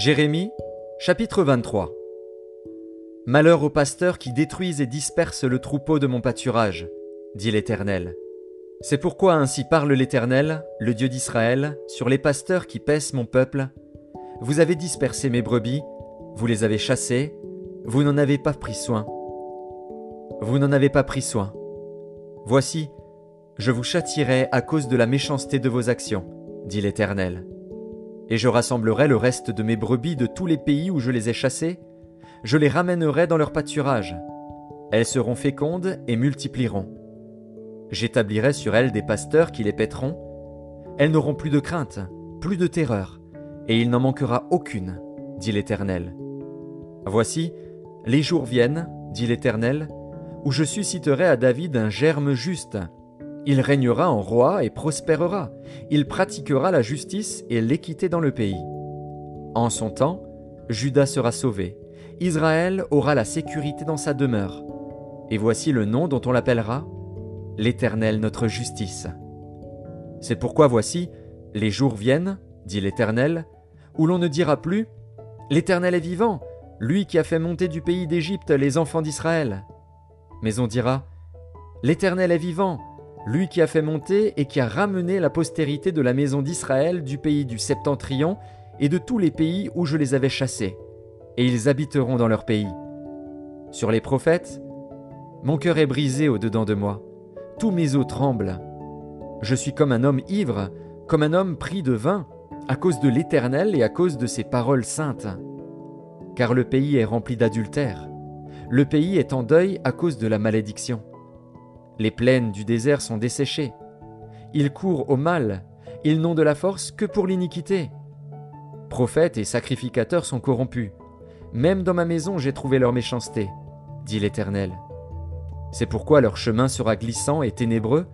Jérémie, chapitre 23 Malheur aux pasteurs qui détruisent et dispersent le troupeau de mon pâturage, dit l'Éternel. C'est pourquoi ainsi parle l'Éternel, le Dieu d'Israël, sur les pasteurs qui paissent mon peuple. Vous avez dispersé mes brebis, vous les avez chassées, vous n'en avez pas pris soin. Vous n'en avez pas pris soin. Voici, je vous châtierai à cause de la méchanceté de vos actions, dit l'Éternel. Et je rassemblerai le reste de mes brebis de tous les pays où je les ai chassées, je les ramènerai dans leur pâturage. Elles seront fécondes et multiplieront. J'établirai sur elles des pasteurs qui les paîtront. Elles n'auront plus de crainte, plus de terreur, et il n'en manquera aucune, dit l'Éternel. Voici, les jours viennent, dit l'Éternel, où je susciterai à David un germe juste, il régnera en roi et prospérera. Il pratiquera la justice et l'équité dans le pays. En son temps, Judas sera sauvé. Israël aura la sécurité dans sa demeure. Et voici le nom dont on l'appellera l'Éternel notre justice. C'est pourquoi voici, les jours viennent, dit l'Éternel, où l'on ne dira plus L'Éternel est vivant, lui qui a fait monter du pays d'Égypte les enfants d'Israël. Mais on dira L'Éternel est vivant, lui qui a fait monter et qui a ramené la postérité de la maison d'Israël du pays du septentrion et de tous les pays où je les avais chassés, et ils habiteront dans leur pays. Sur les prophètes, mon cœur est brisé au-dedans de moi, tous mes os tremblent. Je suis comme un homme ivre, comme un homme pris de vin, à cause de l'Éternel et à cause de ses paroles saintes. Car le pays est rempli d'adultère, le pays est en deuil à cause de la malédiction. Les plaines du désert sont desséchées. Ils courent au mal, ils n'ont de la force que pour l'iniquité. Prophètes et sacrificateurs sont corrompus. Même dans ma maison j'ai trouvé leur méchanceté, dit l'Éternel. C'est pourquoi leur chemin sera glissant et ténébreux,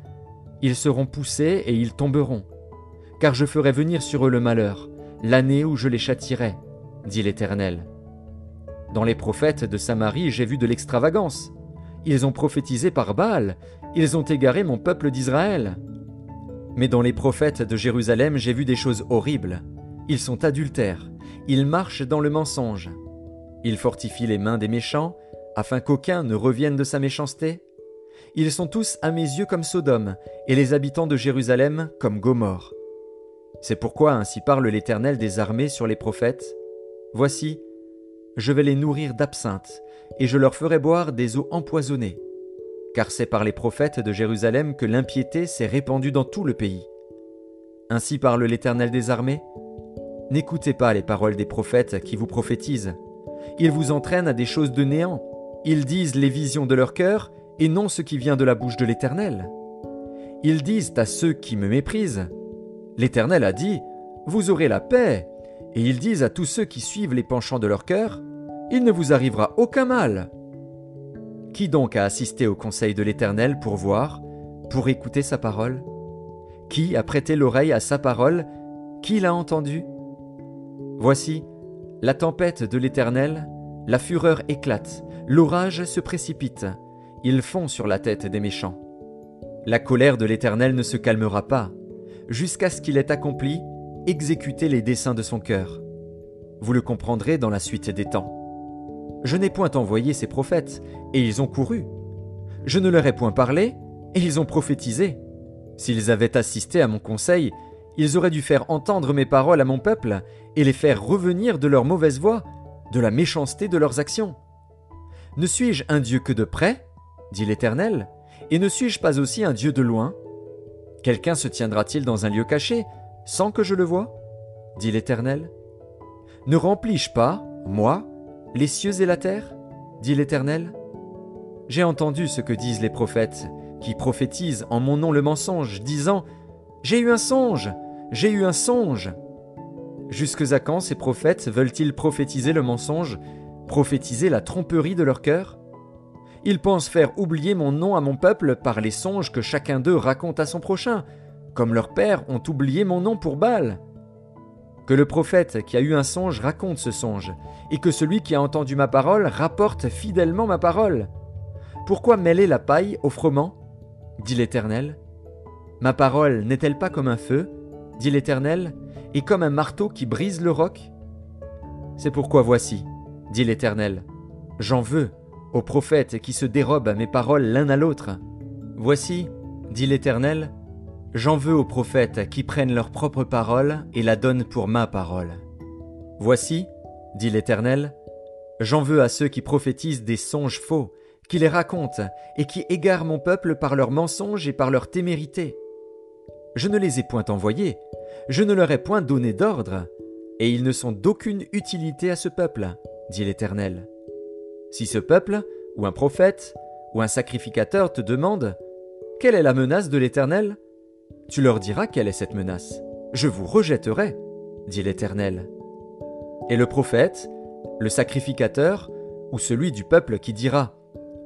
ils seront poussés et ils tomberont. Car je ferai venir sur eux le malheur, l'année où je les châtirai, dit l'Éternel. Dans les prophètes de Samarie j'ai vu de l'extravagance. Ils ont prophétisé par Baal, ils ont égaré mon peuple d'Israël. Mais dans les prophètes de Jérusalem, j'ai vu des choses horribles. Ils sont adultères, ils marchent dans le mensonge. Ils fortifient les mains des méchants, afin qu'aucun ne revienne de sa méchanceté. Ils sont tous à mes yeux comme Sodome, et les habitants de Jérusalem comme Gomorre. C'est pourquoi ainsi parle l'Éternel des armées sur les prophètes. Voici, je vais les nourrir d'absinthe, et je leur ferai boire des eaux empoisonnées, car c'est par les prophètes de Jérusalem que l'impiété s'est répandue dans tout le pays. Ainsi parle l'Éternel des armées. N'écoutez pas les paroles des prophètes qui vous prophétisent. Ils vous entraînent à des choses de néant. Ils disent les visions de leur cœur et non ce qui vient de la bouche de l'Éternel. Ils disent à ceux qui me méprisent, L'Éternel a dit, Vous aurez la paix. Et ils disent à tous ceux qui suivent les penchants de leur cœur, il ne vous arrivera aucun mal. Qui donc a assisté au conseil de l'Éternel pour voir, pour écouter sa parole? Qui a prêté l'oreille à sa parole? Qui l'a entendu? Voici, la tempête de l'Éternel, la fureur éclate, l'orage se précipite, il fond sur la tête des méchants. La colère de l'Éternel ne se calmera pas, jusqu'à ce qu'il ait accompli, exécuté les desseins de son cœur. Vous le comprendrez dans la suite des temps. Je n'ai point envoyé ces prophètes, et ils ont couru. Je ne leur ai point parlé, et ils ont prophétisé. S'ils avaient assisté à mon conseil, ils auraient dû faire entendre mes paroles à mon peuple, et les faire revenir de leur mauvaise voie, de la méchanceté de leurs actions. Ne suis-je un Dieu que de près dit l'Éternel, et ne suis-je pas aussi un Dieu de loin? Quelqu'un se tiendra-t-il dans un lieu caché, sans que je le voie? dit l'Éternel. Ne remplis-je pas, moi, les cieux et la terre dit l'Éternel. J'ai entendu ce que disent les prophètes, qui prophétisent en mon nom le mensonge, disant J'ai eu un songe, j'ai eu un songe. Jusque à quand ces prophètes veulent-ils prophétiser le mensonge, prophétiser la tromperie de leur cœur? Ils pensent faire oublier mon nom à mon peuple par les songes que chacun d'eux raconte à son prochain, comme leurs pères ont oublié mon nom pour Baal. Que le prophète qui a eu un songe raconte ce songe, et que celui qui a entendu ma parole rapporte fidèlement ma parole. Pourquoi mêler la paille au froment? dit l'Éternel. Ma parole n'est-elle pas comme un feu? dit l'Éternel, et comme un marteau qui brise le roc? C'est pourquoi voici, dit l'Éternel, j'en veux aux prophètes qui se dérobent à mes paroles l'un à l'autre. Voici, dit l'Éternel, j'en veux aux prophètes qui prennent leur propre parole et la donnent pour ma parole. Voici, dit l'Éternel, j'en veux à ceux qui prophétisent des songes faux, qui les racontent et qui égarent mon peuple par leurs mensonges et par leur témérité. Je ne les ai point envoyés, je ne leur ai point donné d'ordre, et ils ne sont d'aucune utilité à ce peuple, dit l'Éternel. Si ce peuple, ou un prophète, ou un sacrificateur te demande Quelle est la menace de l'Éternel? Tu leur diras quelle est cette menace. Je vous rejetterai, dit l'Éternel. Et le prophète, le sacrificateur, ou celui du peuple qui dira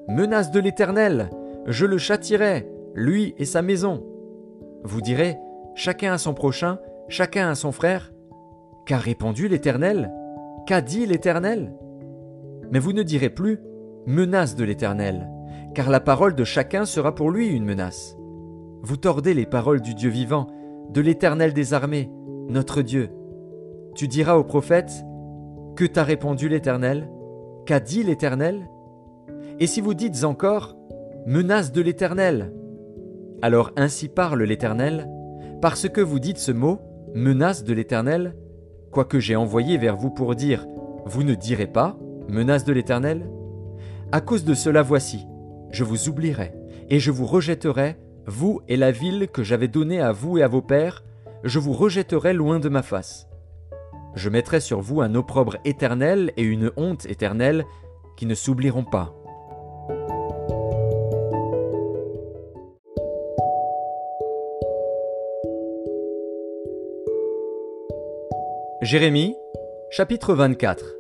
Menace de l'Éternel, je le châtirai, lui et sa maison. Vous direz Chacun à son prochain, chacun à son frère. Qu'a répondu l'Éternel? Qu'a dit l'Éternel? Mais vous ne direz plus menace de l'Éternel, car la parole de chacun sera pour lui une menace. Vous tordez les paroles du Dieu vivant, de l'Éternel des armées, notre Dieu. Tu diras au prophète Que t'a répondu l'Éternel Qu'a dit l'Éternel. Et si vous dites encore Menace de l'Éternel. Alors ainsi parle l'Éternel, parce que vous dites ce mot, menace de l'Éternel, quoique j'ai envoyé vers vous pour dire Vous ne direz pas, menace de l'Éternel. À cause de cela voici, je vous oublierai, et je vous rejetterai, vous et la ville que j'avais donnée à vous et à vos pères, je vous rejetterai loin de ma face. Je mettrai sur vous un opprobre éternel et une honte éternelle qui ne s'oublieront pas. Jérémie, chapitre 24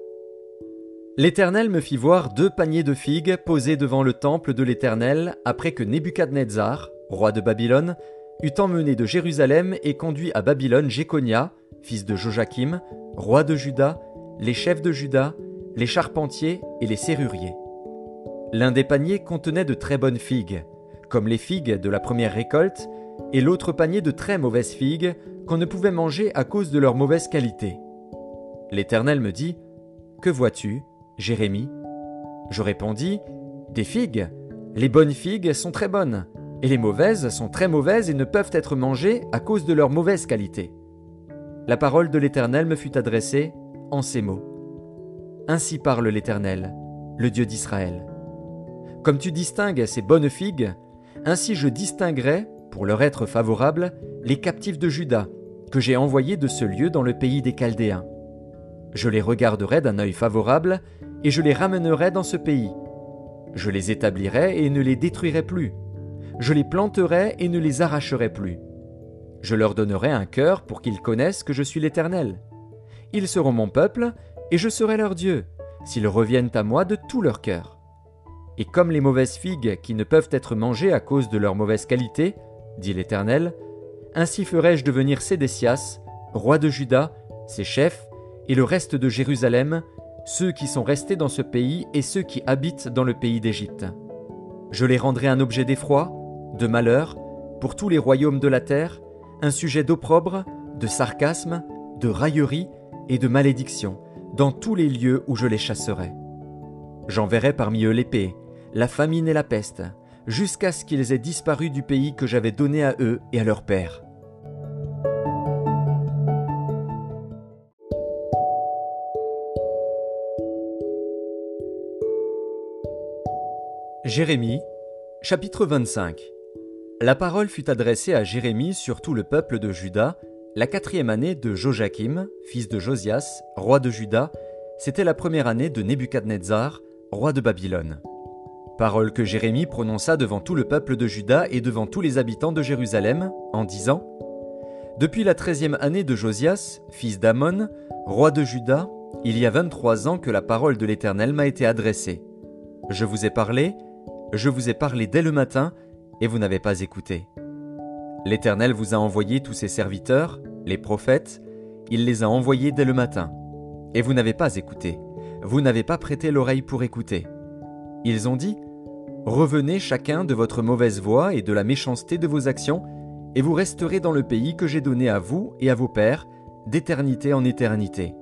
L'Éternel me fit voir deux paniers de figues posés devant le temple de l'Éternel après que Nebuchadnezzar, roi de Babylone, eut emmené de Jérusalem et conduit à Babylone Jéconia, fils de Joachim, roi de Juda, les chefs de Juda, les charpentiers et les serruriers. L'un des paniers contenait de très bonnes figues, comme les figues de la première récolte, et l'autre panier de très mauvaises figues, qu'on ne pouvait manger à cause de leur mauvaise qualité. L'Éternel me dit, Que vois-tu, Jérémie? Je répondis, Des figues. Les bonnes figues sont très bonnes, et les mauvaises sont très mauvaises et ne peuvent être mangées à cause de leur mauvaise qualité. La parole de l'Éternel me fut adressée en ces mots. Ainsi parle l'Éternel, le Dieu d'Israël. Comme tu distingues ces bonnes figues, ainsi je distinguerai pour leur être favorable, les captifs de Juda, que j'ai envoyés de ce lieu dans le pays des Chaldéens. Je les regarderai d'un œil favorable, et je les ramènerai dans ce pays. Je les établirai et ne les détruirai plus. Je les planterai et ne les arracherai plus. Je leur donnerai un cœur pour qu'ils connaissent que je suis l'Éternel. Ils seront mon peuple, et je serai leur Dieu, s'ils reviennent à moi de tout leur cœur. Et comme les mauvaises figues qui ne peuvent être mangées à cause de leur mauvaise qualité, dit l'Éternel, ainsi ferai-je devenir Sédécias, roi de Juda, ses chefs, et le reste de Jérusalem, ceux qui sont restés dans ce pays et ceux qui habitent dans le pays d'Égypte. Je les rendrai un objet d'effroi, de malheur, pour tous les royaumes de la terre, un sujet d'opprobre, de sarcasme, de raillerie et de malédiction, dans tous les lieux où je les chasserai. J'enverrai parmi eux l'épée, la famine et la peste, jusqu'à ce qu'ils aient disparu du pays que j'avais donné à eux et à leur père. Jérémie, chapitre 25 La parole fut adressée à Jérémie sur tout le peuple de Juda, la quatrième année de Joachim, fils de Josias, roi de Juda, c'était la première année de Nebuchadnezzar, roi de Babylone. Parole que Jérémie prononça devant tout le peuple de Juda et devant tous les habitants de Jérusalem, en disant Depuis la treizième année de Josias, fils d'Amon, roi de Juda, il y a vingt-trois ans que la parole de l'Éternel m'a été adressée. Je vous ai parlé, je vous ai parlé dès le matin, et vous n'avez pas écouté. L'Éternel vous a envoyé tous ses serviteurs, les prophètes, il les a envoyés dès le matin. Et vous n'avez pas écouté, vous n'avez pas prêté l'oreille pour écouter. Ils ont dit Revenez chacun de votre mauvaise voie et de la méchanceté de vos actions, et vous resterez dans le pays que j'ai donné à vous et à vos pères, d'éternité en éternité.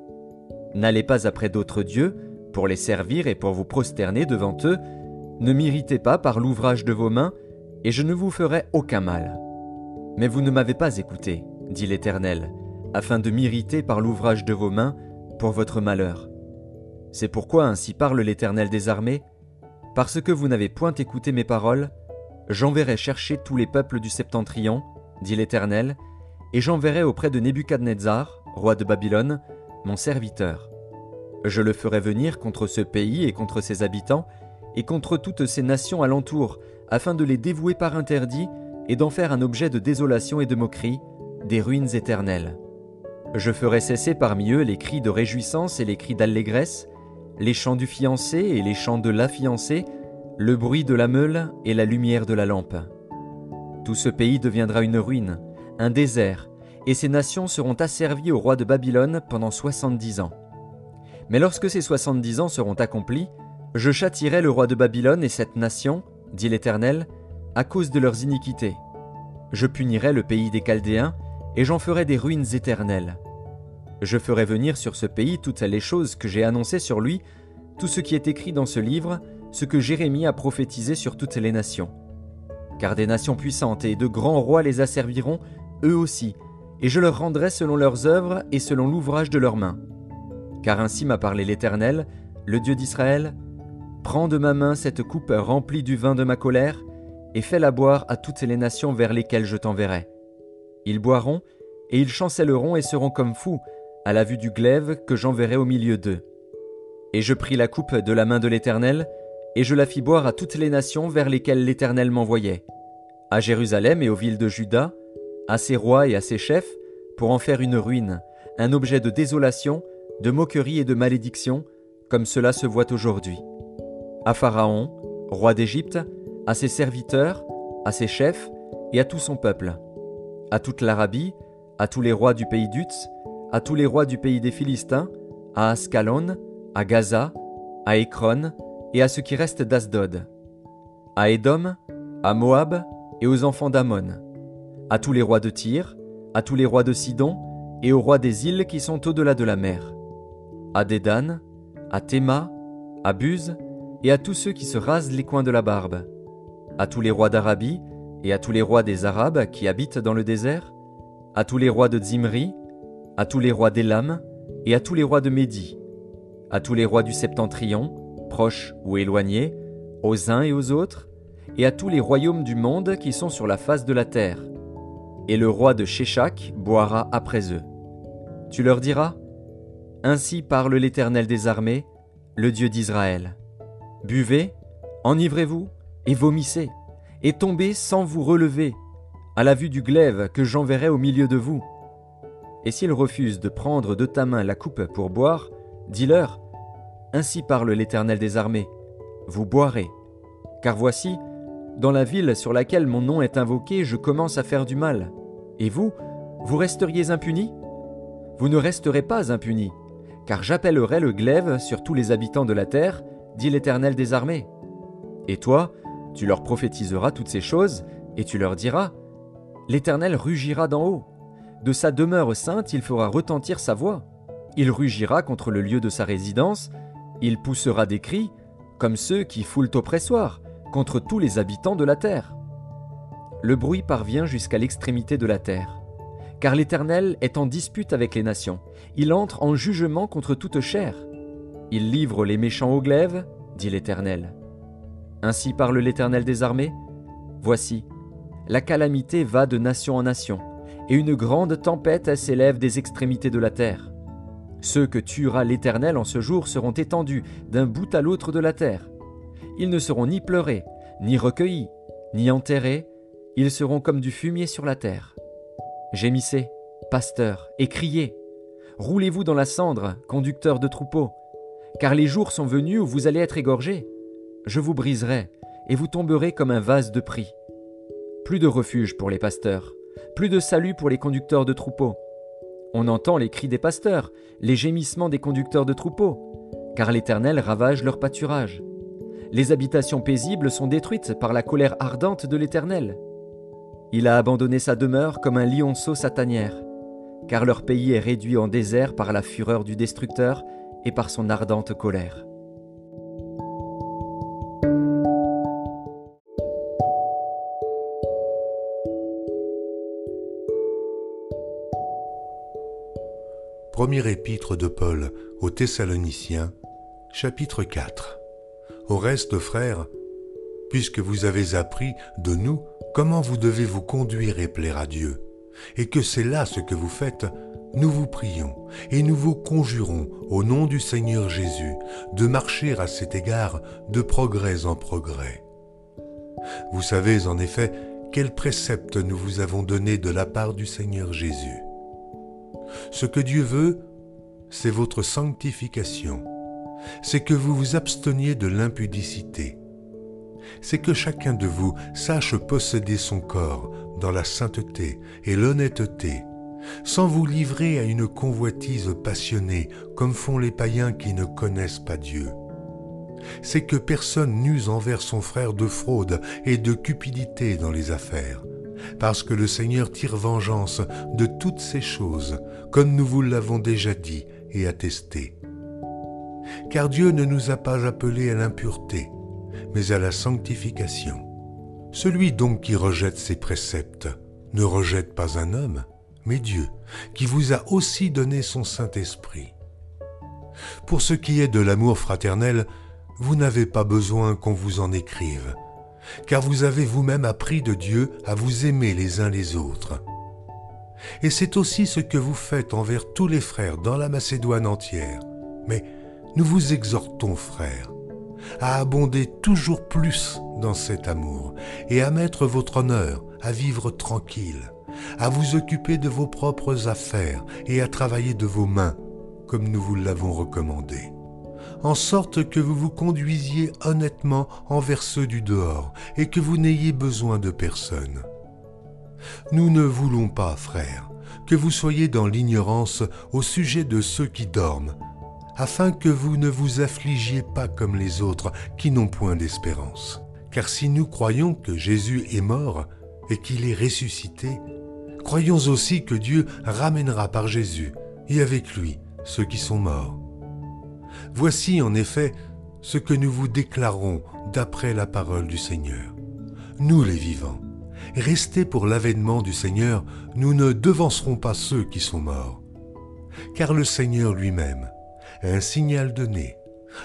N'allez pas après d'autres dieux, pour les servir et pour vous prosterner devant eux, ne m'irritez pas par l'ouvrage de vos mains, et je ne vous ferai aucun mal. Mais vous ne m'avez pas écouté, dit l'Éternel, afin de m'irriter par l'ouvrage de vos mains, pour votre malheur. C'est pourquoi ainsi parle l'Éternel des armées, parce que vous n'avez point écouté mes paroles, j'enverrai chercher tous les peuples du septentrion, dit l'Éternel, et j'enverrai auprès de Nebuchadnezzar, roi de Babylone, mon serviteur. Je le ferai venir contre ce pays et contre ses habitants, et contre toutes ces nations alentour, afin de les dévouer par interdit et d'en faire un objet de désolation et de moquerie, des ruines éternelles. Je ferai cesser parmi eux les cris de réjouissance et les cris d'allégresse, les chants du fiancé et les chants de la fiancée, le bruit de la meule et la lumière de la lampe. Tout ce pays deviendra une ruine, un désert, et ces nations seront asservies au roi de Babylone pendant soixante-dix ans. Mais lorsque ces soixante-dix ans seront accomplis, je châtirai le roi de Babylone et cette nation, dit l'Éternel, à cause de leurs iniquités. Je punirai le pays des Chaldéens, et j'en ferai des ruines éternelles. Je ferai venir sur ce pays toutes les choses que j'ai annoncées sur lui, tout ce qui est écrit dans ce livre, ce que Jérémie a prophétisé sur toutes les nations. Car des nations puissantes et de grands rois les asserviront, eux aussi, et je leur rendrai selon leurs œuvres et selon l'ouvrage de leurs mains. Car ainsi m'a parlé l'Éternel, le Dieu d'Israël, Prends de ma main cette coupe remplie du vin de ma colère, et fais-la boire à toutes les nations vers lesquelles je t'enverrai. Ils boiront, et ils chancelleront et seront comme fous, à la vue du glaive que j'enverrai au milieu d'eux. Et je pris la coupe de la main de l'Éternel, et je la fis boire à toutes les nations vers lesquelles l'Éternel m'envoyait, à Jérusalem et aux villes de Juda, à ses rois et à ses chefs, pour en faire une ruine, un objet de désolation, de moquerie et de malédiction, comme cela se voit aujourd'hui. À Pharaon, roi d'Égypte, à ses serviteurs, à ses chefs et à tout son peuple, à toute l'Arabie, à tous les rois du pays d'Utz, à tous les rois du pays des Philistins, à Ascalon, à Gaza, à Écron et à ce qui reste d'Asdod, à Édom, à Moab et aux enfants d'Ammon, à tous les rois de Tyr, à tous les rois de Sidon et aux rois des îles qui sont au-delà de la mer, à Dédan, à Théma, à Buz et à tous ceux qui se rasent les coins de la barbe, à tous les rois d'Arabie et à tous les rois des Arabes qui habitent dans le désert, à tous les rois de Zimri, à tous les rois d'Élam et à tous les rois de Médie, à tous les rois du septentrion, proches ou éloignés, aux uns et aux autres, et à tous les royaumes du monde qui sont sur la face de la terre. Et le roi de Sheshak boira après eux. Tu leur diras Ainsi parle l'Éternel des armées, le Dieu d'Israël. Buvez, enivrez-vous, et vomissez, et tombez sans vous relever, à la vue du glaive que j'enverrai au milieu de vous. Et s'ils refusent de prendre de ta main la coupe pour boire, dis-leur, Ainsi parle l'Éternel des armées, vous boirez. Car voici, dans la ville sur laquelle mon nom est invoqué, je commence à faire du mal. Et vous, vous resteriez impunis? Vous ne resterez pas impunis, car j'appellerai le glaive sur tous les habitants de la terre, dit l'Éternel des armées. Et toi, tu leur prophétiseras toutes ces choses, et tu leur diras, L'Éternel rugira d'en haut. De sa demeure sainte, il fera retentir sa voix. Il rugira contre le lieu de sa résidence, il poussera des cris, comme ceux qui foulent au pressoir, contre tous les habitants de la terre. Le bruit parvient jusqu'à l'extrémité de la terre. Car l'Éternel est en dispute avec les nations, il entre en jugement contre toute chair. Il livre les méchants au glaive, dit l'Éternel. Ainsi parle l'Éternel des armées. Voici, la calamité va de nation en nation, et une grande tempête s'élève des extrémités de la terre. Ceux que tuera l'Éternel en ce jour seront étendus d'un bout à l'autre de la terre. Ils ne seront ni pleurés, ni recueillis, ni enterrés, ils seront comme du fumier sur la terre. Gémissez, pasteurs, et criez. Roulez-vous dans la cendre, conducteurs de troupeaux, car les jours sont venus où vous allez être égorgés. Je vous briserai, et vous tomberez comme un vase de prix. Plus de refuge pour les pasteurs, plus de salut pour les conducteurs de troupeaux. On entend les cris des pasteurs, les gémissements des conducteurs de troupeaux, car l'Éternel ravage leur pâturage. Les habitations paisibles sont détruites par la colère ardente de l'Éternel. Il a abandonné sa demeure comme un lionceau sa tanière. car leur pays est réduit en désert par la fureur du destructeur par son ardente colère. Premier épître de Paul aux Thessaloniciens, chapitre 4. Au reste, frères, puisque vous avez appris de nous comment vous devez vous conduire et plaire à Dieu, et que c'est là ce que vous faites, nous vous prions et nous vous conjurons au nom du Seigneur Jésus de marcher à cet égard de progrès en progrès. Vous savez en effet quels préceptes nous vous avons donnés de la part du Seigneur Jésus. Ce que Dieu veut, c'est votre sanctification, c'est que vous vous absteniez de l'impudicité, c'est que chacun de vous sache posséder son corps dans la sainteté et l'honnêteté, sans vous livrer à une convoitise passionnée comme font les païens qui ne connaissent pas Dieu. C'est que personne n'use envers son frère de fraude et de cupidité dans les affaires, parce que le Seigneur tire vengeance de toutes ces choses, comme nous vous l'avons déjà dit et attesté. Car Dieu ne nous a pas appelés à l'impureté, mais à la sanctification. Celui donc qui rejette ses préceptes ne rejette pas un homme, mais Dieu, qui vous a aussi donné son Saint-Esprit. Pour ce qui est de l'amour fraternel, vous n'avez pas besoin qu'on vous en écrive, car vous avez vous-même appris de Dieu à vous aimer les uns les autres. Et c'est aussi ce que vous faites envers tous les frères dans la Macédoine entière. Mais nous vous exhortons, frères, à abonder toujours plus dans cet amour et à mettre votre honneur à vivre tranquille, à vous occuper de vos propres affaires et à travailler de vos mains, comme nous vous l'avons recommandé en sorte que vous vous conduisiez honnêtement envers ceux du dehors, et que vous n'ayez besoin de personne. Nous ne voulons pas, frères, que vous soyez dans l'ignorance au sujet de ceux qui dorment, afin que vous ne vous affligiez pas comme les autres qui n'ont point d'espérance. Car si nous croyons que Jésus est mort et qu'il est ressuscité, croyons aussi que Dieu ramènera par Jésus et avec lui ceux qui sont morts. Voici en effet ce que nous vous déclarons d'après la parole du Seigneur. Nous les vivants, restés pour l'avènement du Seigneur, nous ne devancerons pas ceux qui sont morts. Car le Seigneur lui-même, un signal donné,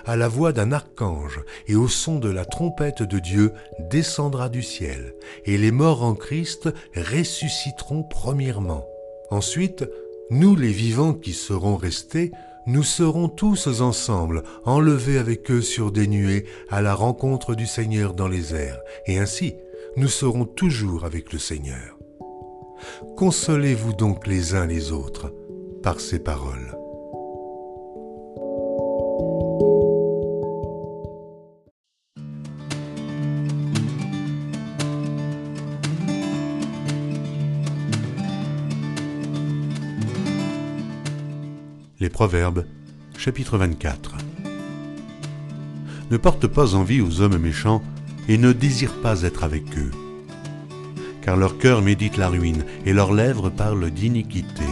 à la voix d'un archange et au son de la trompette de Dieu, descendra du ciel, et les morts en Christ ressusciteront premièrement. Ensuite, nous les vivants qui serons restés, nous serons tous ensemble enlevés avec eux sur des nuées à la rencontre du Seigneur dans les airs, et ainsi nous serons toujours avec le Seigneur. Consolez-vous donc les uns les autres par ces paroles. Les Proverbes, chapitre 24. Ne porte pas envie aux hommes méchants et ne désire pas être avec eux. Car leur cœur médite la ruine et leurs lèvres parlent d'iniquité.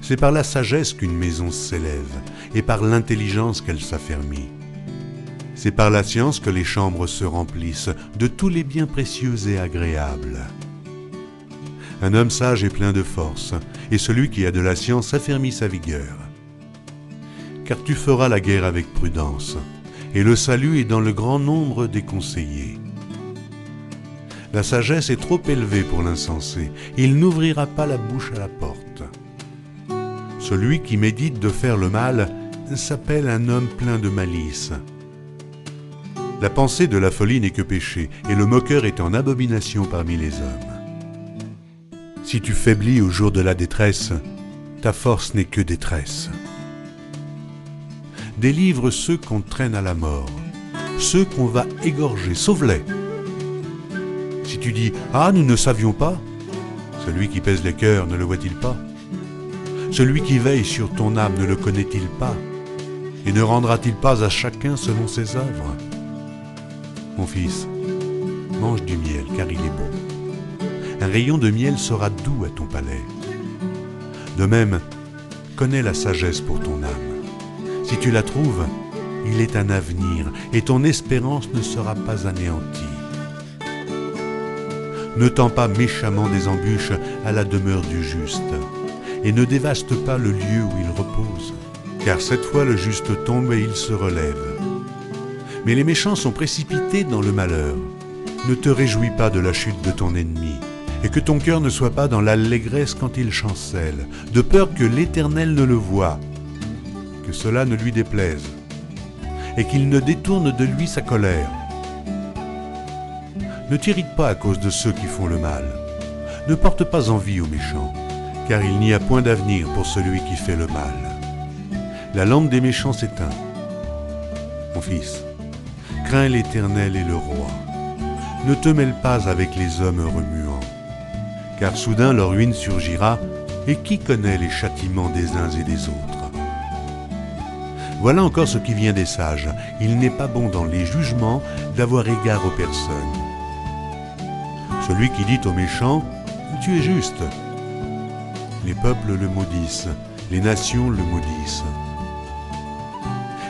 C'est par la sagesse qu'une maison s'élève et par l'intelligence qu'elle s'affermit. C'est par la science que les chambres se remplissent de tous les biens précieux et agréables. Un homme sage est plein de force, et celui qui a de la science affermit sa vigueur. Car tu feras la guerre avec prudence, et le salut est dans le grand nombre des conseillers. La sagesse est trop élevée pour l'insensé, il n'ouvrira pas la bouche à la porte. Celui qui médite de faire le mal s'appelle un homme plein de malice. La pensée de la folie n'est que péché, et le moqueur est en abomination parmi les hommes. Si tu faiblis au jour de la détresse, ta force n'est que détresse. Délivre ceux qu'on traîne à la mort, ceux qu'on va égorger, sauve-les. Si tu dis Ah, nous ne savions pas, celui qui pèse les cœurs ne le voit-il pas? Celui qui veille sur ton âme ne le connaît-il pas? Et ne rendra-t-il pas à chacun selon ses œuvres? Mon fils, mange du miel car il est bon un rayon de miel sera doux à ton palais. De même, connais la sagesse pour ton âme. Si tu la trouves, il est un avenir et ton espérance ne sera pas anéantie. Ne tends pas méchamment des embûches à la demeure du juste, et ne dévaste pas le lieu où il repose, car cette fois le juste tombe et il se relève. Mais les méchants sont précipités dans le malheur. Ne te réjouis pas de la chute de ton ennemi, et que ton cœur ne soit pas dans l'allégresse quand il chancelle, de peur que l'Éternel ne le voie, que cela ne lui déplaise, et qu'il ne détourne de lui sa colère. Ne t'irrite pas à cause de ceux qui font le mal. Ne porte pas envie aux méchants, car il n'y a point d'avenir pour celui qui fait le mal. La lampe des méchants s'éteint. Mon fils, crains l'Éternel et le roi. Ne te mêle pas avec les hommes remuants, car soudain leur ruine surgira, et qui connaît les châtiments des uns et des autres Voilà encore ce qui vient des sages. Il n'est pas bon dans les jugements d'avoir égard aux personnes. Celui qui dit aux méchants, Tu es juste. Les peuples le maudissent, les nations le maudissent.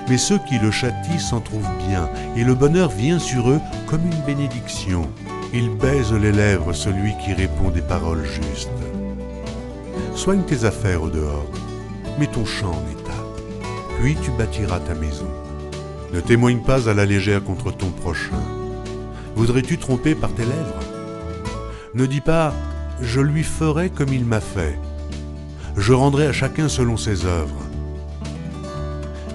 Mais ceux qui le châtient s'en trouvent bien, et le bonheur vient sur eux comme une bénédiction. Il baise les lèvres celui qui répond des paroles justes. Soigne tes affaires au dehors, mets ton champ en état, puis tu bâtiras ta maison. Ne témoigne pas à la légère contre ton prochain. Voudrais-tu tromper par tes lèvres? Ne dis pas je lui ferai comme il m'a fait. Je rendrai à chacun selon ses œuvres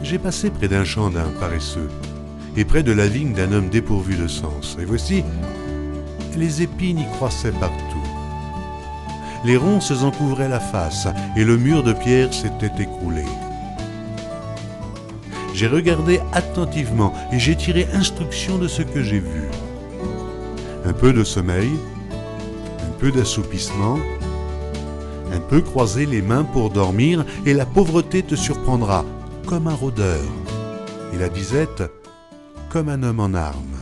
j'ai passé près d'un champ d'un paresseux, et près de la vigne d'un homme dépourvu de sens. Et voici, les épines y croissaient partout. Les ronces en couvraient la face, et le mur de pierre s'était écroulé. J'ai regardé attentivement, et j'ai tiré instruction de ce que j'ai vu. Un peu de sommeil, un peu d'assoupissement, un peu croiser les mains pour dormir, et la pauvreté te surprendra, comme un rôdeur, et la disette comme un homme en armes.